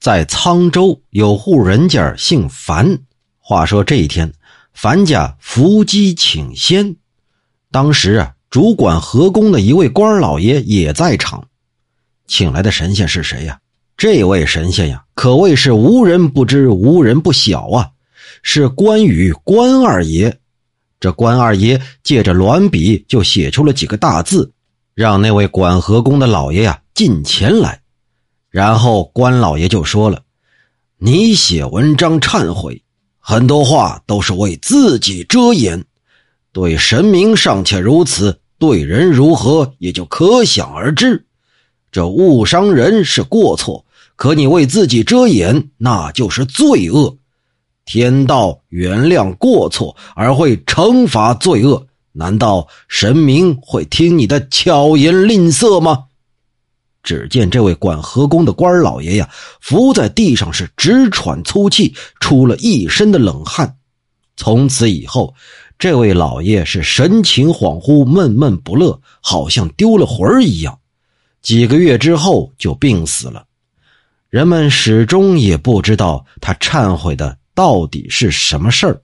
在沧州有户人家姓樊。话说这一天，樊家伏击请仙。当时啊，主管河工的一位官老爷也在场。请来的神仙是谁呀？这位神仙呀，可谓是无人不知、无人不晓啊！是关羽关二爷。这关二爷借着鸾笔就写出了几个大字，让那位管河工的老爷呀进前来。然后关老爷就说了：“你写文章忏悔，很多话都是为自己遮掩。对神明尚且如此，对人如何也就可想而知。这误伤人是过错，可你为自己遮掩，那就是罪恶。”天道原谅过错而会惩罚罪恶，难道神明会听你的巧言吝啬吗？只见这位管河工的官老爷呀，伏在地上是直喘粗气，出了一身的冷汗。从此以后，这位老爷是神情恍惚、闷闷不乐，好像丢了魂一样。几个月之后就病死了，人们始终也不知道他忏悔的。到底是什么事儿？